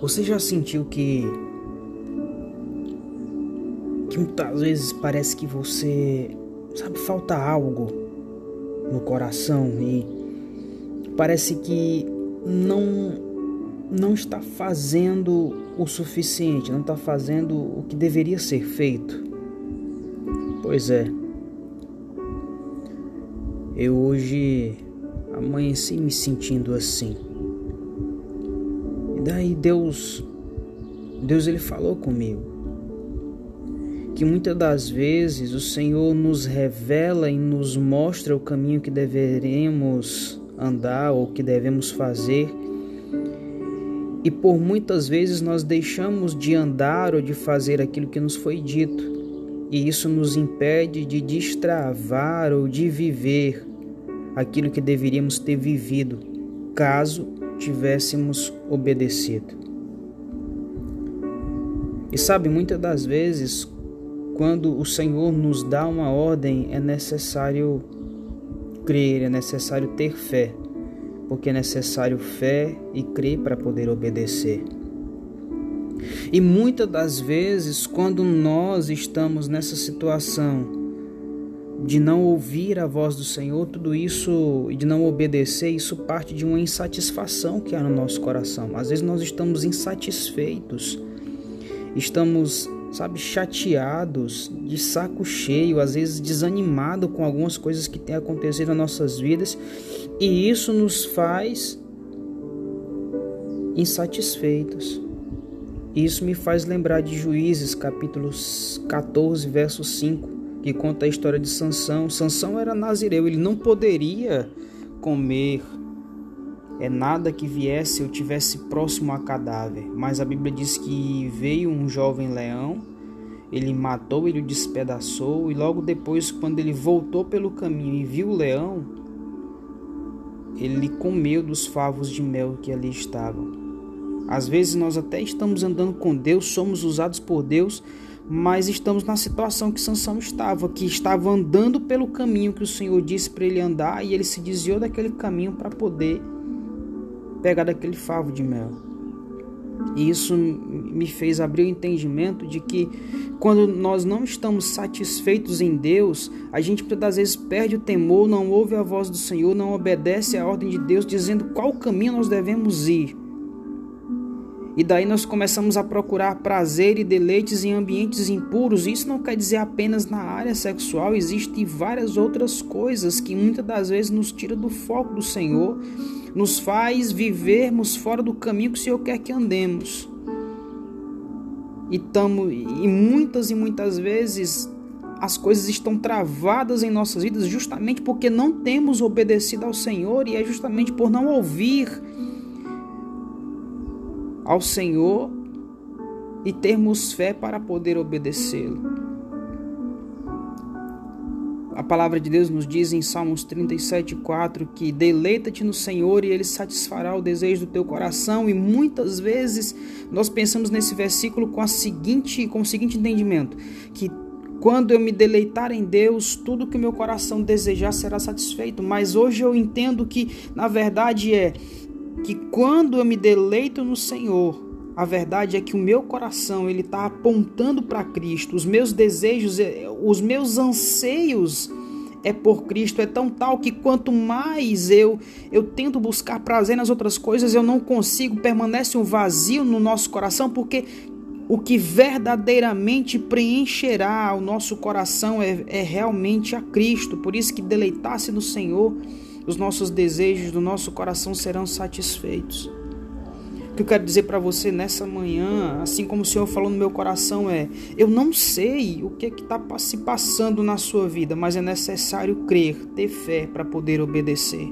Você já sentiu que que muitas vezes parece que você sabe falta algo no coração e parece que não não está fazendo o suficiente, não está fazendo o que deveria ser feito. Pois é. Eu hoje amanheci me sentindo assim. Daí Deus Deus ele falou comigo que muitas das vezes o Senhor nos revela e nos mostra o caminho que deveremos andar ou que devemos fazer. E por muitas vezes nós deixamos de andar ou de fazer aquilo que nos foi dito, e isso nos impede de destravar ou de viver aquilo que deveríamos ter vivido, caso tivéssemos obedecido. E sabe, muitas das vezes, quando o Senhor nos dá uma ordem, é necessário crer, é necessário ter fé, porque é necessário fé e crer para poder obedecer. E muitas das vezes, quando nós estamos nessa situação de não ouvir a voz do Senhor, tudo isso e de não obedecer, isso parte de uma insatisfação que há no nosso coração. Às vezes nós estamos insatisfeitos, estamos sabe, chateados, de saco cheio, às vezes desanimado com algumas coisas que têm acontecido nas nossas vidas, e isso nos faz insatisfeitos. Isso me faz lembrar de Juízes, capítulo 14, verso 5, que conta a história de Sansão. Sansão era nazireu, ele não poderia comer é nada que viesse ou tivesse próximo a cadáver, mas a Bíblia diz que veio um jovem leão, ele matou, ele o despedaçou, e logo depois, quando ele voltou pelo caminho e viu o leão, ele comeu dos favos de mel que ali estavam. Às vezes nós até estamos andando com Deus, somos usados por Deus, mas estamos na situação que Sansão estava, que estava andando pelo caminho que o Senhor disse para ele andar e ele se desviou daquele caminho para poder pegar daquele favo de mel. E isso me fez abrir o entendimento de que quando nós não estamos satisfeitos em Deus, a gente muitas vezes perde o temor, não ouve a voz do Senhor, não obedece à ordem de Deus, dizendo qual caminho nós devemos ir. E daí nós começamos a procurar prazer e deleites em ambientes impuros. Isso não quer dizer apenas na área sexual, existem várias outras coisas que muitas das vezes nos tira do foco do Senhor, nos faz vivermos fora do caminho que o Senhor quer que andemos. E, tamo, e muitas e muitas vezes as coisas estão travadas em nossas vidas justamente porque não temos obedecido ao Senhor e é justamente por não ouvir ao Senhor e termos fé para poder obedecê-lo. A palavra de Deus nos diz em Salmos 37:4 que deleita-te no Senhor e ele satisfará o desejo do teu coração e muitas vezes nós pensamos nesse versículo com a seguinte com o seguinte entendimento, que quando eu me deleitar em Deus, tudo que o meu coração desejar será satisfeito. Mas hoje eu entendo que, na verdade, é que quando eu me deleito no Senhor, a verdade é que o meu coração ele está apontando para Cristo. Os meus desejos, eh, os meus anseios é por Cristo. É tão tal que quanto mais eu eu tento buscar prazer nas outras coisas, eu não consigo. Permanece um vazio no nosso coração, porque o que verdadeiramente preencherá o nosso coração é, é realmente a Cristo. Por isso que deleitar-se no Senhor os nossos desejos do nosso coração serão satisfeitos. O que eu quero dizer para você nessa manhã, assim como o Senhor falou no meu coração, é: eu não sei o que está se passando na sua vida, mas é necessário crer, ter fé para poder obedecer.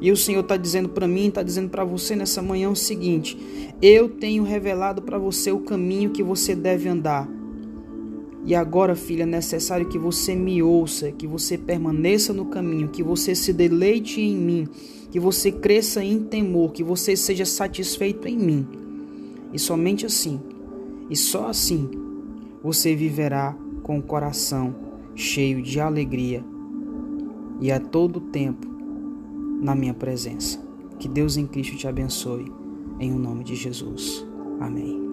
E o Senhor está dizendo para mim, está dizendo para você nessa manhã o seguinte: eu tenho revelado para você o caminho que você deve andar. E agora, filha, é necessário que você me ouça, que você permaneça no caminho, que você se deleite em mim, que você cresça em temor, que você seja satisfeito em mim. E somente assim, e só assim, você viverá com o coração cheio de alegria e a todo tempo na minha presença. Que Deus em Cristo te abençoe. em o nome de Jesus. Amém.